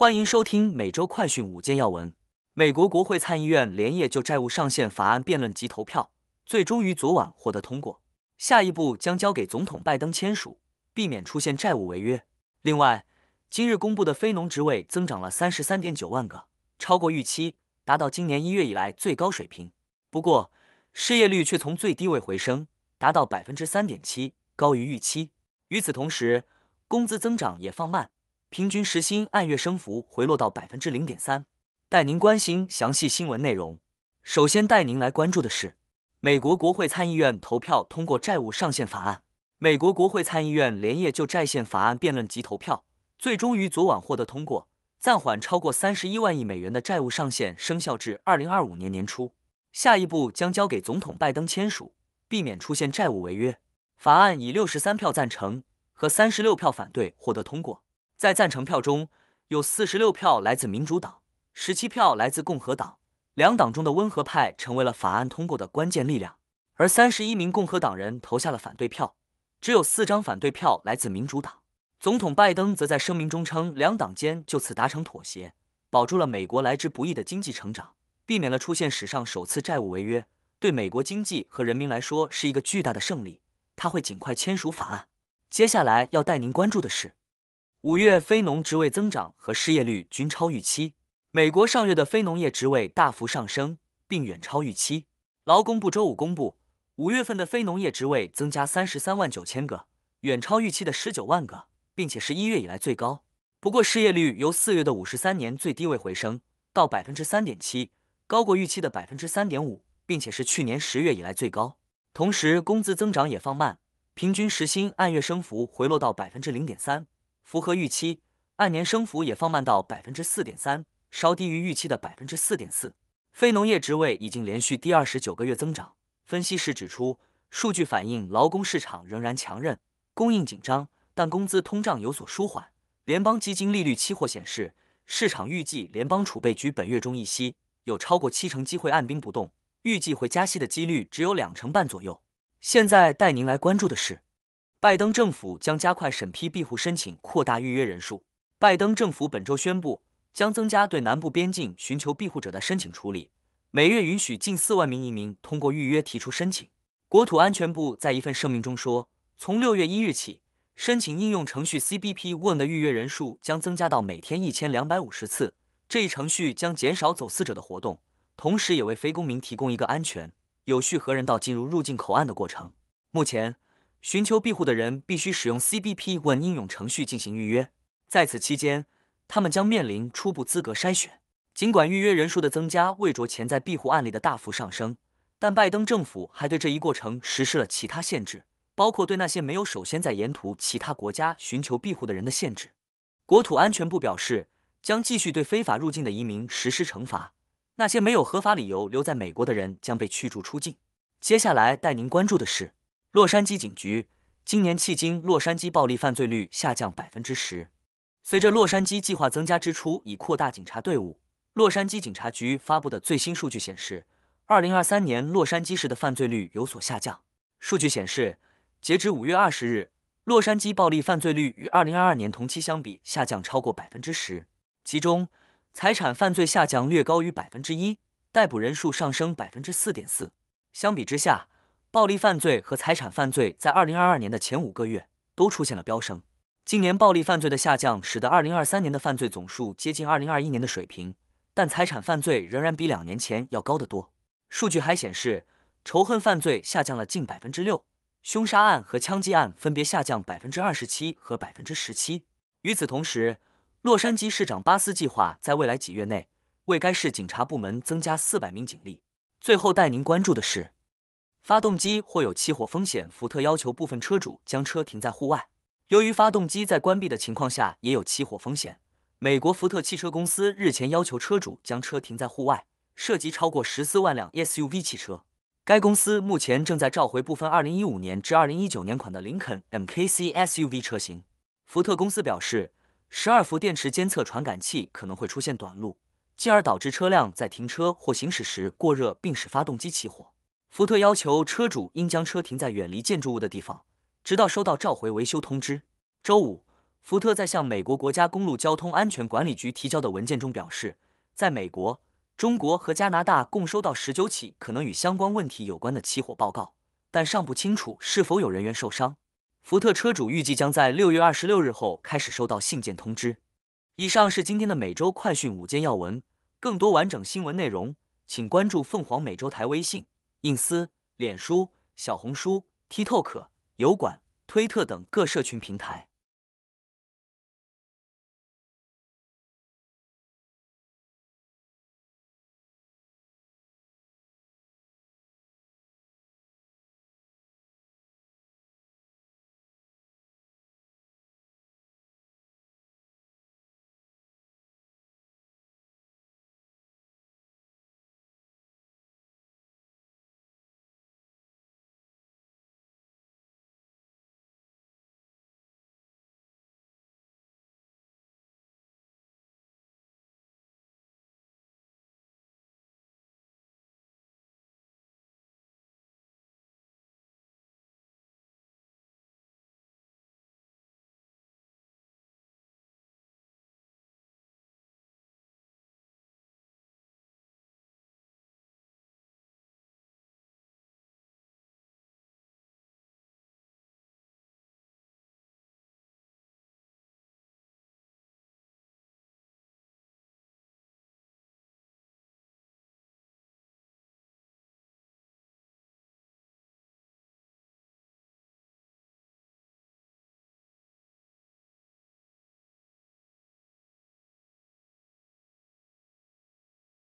欢迎收听每周快讯五件要闻。美国国会参议院连夜就债务上限法案辩论及投票，最终于昨晚获得通过。下一步将交给总统拜登签署，避免出现债务违约。另外，今日公布的非农职位增长了三十三点九万个，超过预期，达到今年一月以来最高水平。不过，失业率却从最低位回升，达到百分之三点七，高于预期。与此同时，工资增长也放慢。平均时薪按月升幅回落到百分之零点三。带您关心详细新闻内容。首先带您来关注的是，美国国会参议院投票通过债务上限法案。美国国会参议院连夜就债限法案辩论及投票，最终于昨晚获得通过，暂缓超过三十一万亿美元的债务上限生效至二零二五年年初。下一步将交给总统拜登签署，避免出现债务违约。法案以六十三票赞成和三十六票反对获得通过。在赞成票中有四十六票来自民主党，十七票来自共和党，两党中的温和派成为了法案通过的关键力量。而三十一名共和党人投下了反对票，只有四张反对票来自民主党。总统拜登则在声明中称，两党间就此达成妥协，保住了美国来之不易的经济成长，避免了出现史上首次债务违约，对美国经济和人民来说是一个巨大的胜利。他会尽快签署法案。接下来要带您关注的是。五月非农职位增长和失业率均超预期。美国上月的非农业职位大幅上升，并远超预期。劳工部周五公布，五月份的非农业职位增加三十三万九千个，远超预期的十九万个，并且是一月以来最高。不过，失业率由四月的五十三年最低位回升到百分之三点七，高过预期的百分之三点五，并且是去年十月以来最高。同时，工资增长也放慢，平均时薪按月升幅回落到百分之零点三。符合预期，按年升幅也放慢到百分之四点三，稍低于预期的百分之四点四。非农业职位已经连续第二十九个月增长。分析师指出，数据反映劳工市场仍然强韧，供应紧张，但工资通胀有所舒缓。联邦基金利率期货显示，市场预计联邦储备局本月中议息，有超过七成机会按兵不动，预计会加息的几率只有两成半左右。现在带您来关注的是。拜登政府将加快审批庇护申请，扩大预约人数。拜登政府本周宣布，将增加对南部边境寻求庇护者的申请处理，每月允许近四万名移民通过预约提出申请。国土安全部在一份声明中说，从六月一日起，申请应用程序 CBP One 的预约人数将增加到每天一千两百五十次。这一程序将减少走私者的活动，同时也为非公民提供一个安全、有序和人道进入入境口岸的过程。目前。寻求庇护的人必须使用 CBP 问应用程序进行预约，在此期间，他们将面临初步资格筛选。尽管预约人数的增加未着潜在庇护案例的大幅上升，但拜登政府还对这一过程实施了其他限制，包括对那些没有首先在沿途其他国家寻求庇护的人的限制。国土安全部表示，将继续对非法入境的移民实施惩罚，那些没有合法理由留在美国的人将被驱逐出境。接下来带您关注的是。洛杉矶警局今年迄今洛杉矶暴力犯罪率下降百分之十。随着洛杉矶计划增加支出以扩大警察队伍，洛杉矶警察局发布的最新数据显示，二零二三年洛杉矶市的犯罪率有所下降。数据显示，截至五月二十日，洛杉矶暴力犯罪率与二零二二年同期相比下降超过百分之十，其中财产犯罪下降略高于百分之一，逮捕人数上升百分之四点四。相比之下，暴力犯罪和财产犯罪在二零二二年的前五个月都出现了飙升。今年暴力犯罪的下降，使得二零二三年的犯罪总数接近二零二一年的水平，但财产犯罪仍然比两年前要高得多。数据还显示，仇恨犯罪下降了近百分之六，凶杀案和枪击案分别下降百分之二十七和百分之十七。与此同时，洛杉矶市长巴斯计划在未来几月内为该市警察部门增加四百名警力。最后带您关注的是。发动机或有起火风险，福特要求部分车主将车停在户外。由于发动机在关闭的情况下也有起火风险，美国福特汽车公司日前要求车主将车停在户外，涉及超过十四万辆 SUV 汽车。该公司目前正在召回部分2015年至2019年款的林肯 MKC SUV 车型。福特公司表示，十二伏电池监测传感器可能会出现短路，进而导致车辆在停车或行驶时过热，并使发动机起火。福特要求车主应将车停在远离建筑物的地方，直到收到召回维修通知。周五，福特在向美国国家公路交通安全管理局提交的文件中表示，在美国、中国和加拿大共收到十九起可能与相关问题有关的起火报告，但尚不清楚是否有人员受伤。福特车主预计将在六月二十六日后开始收到信件通知。以上是今天的每周快讯五件要闻，更多完整新闻内容，请关注凤凰美洲台微信、印私、脸书、小红书、TikTok、油管、推特等各社群平台。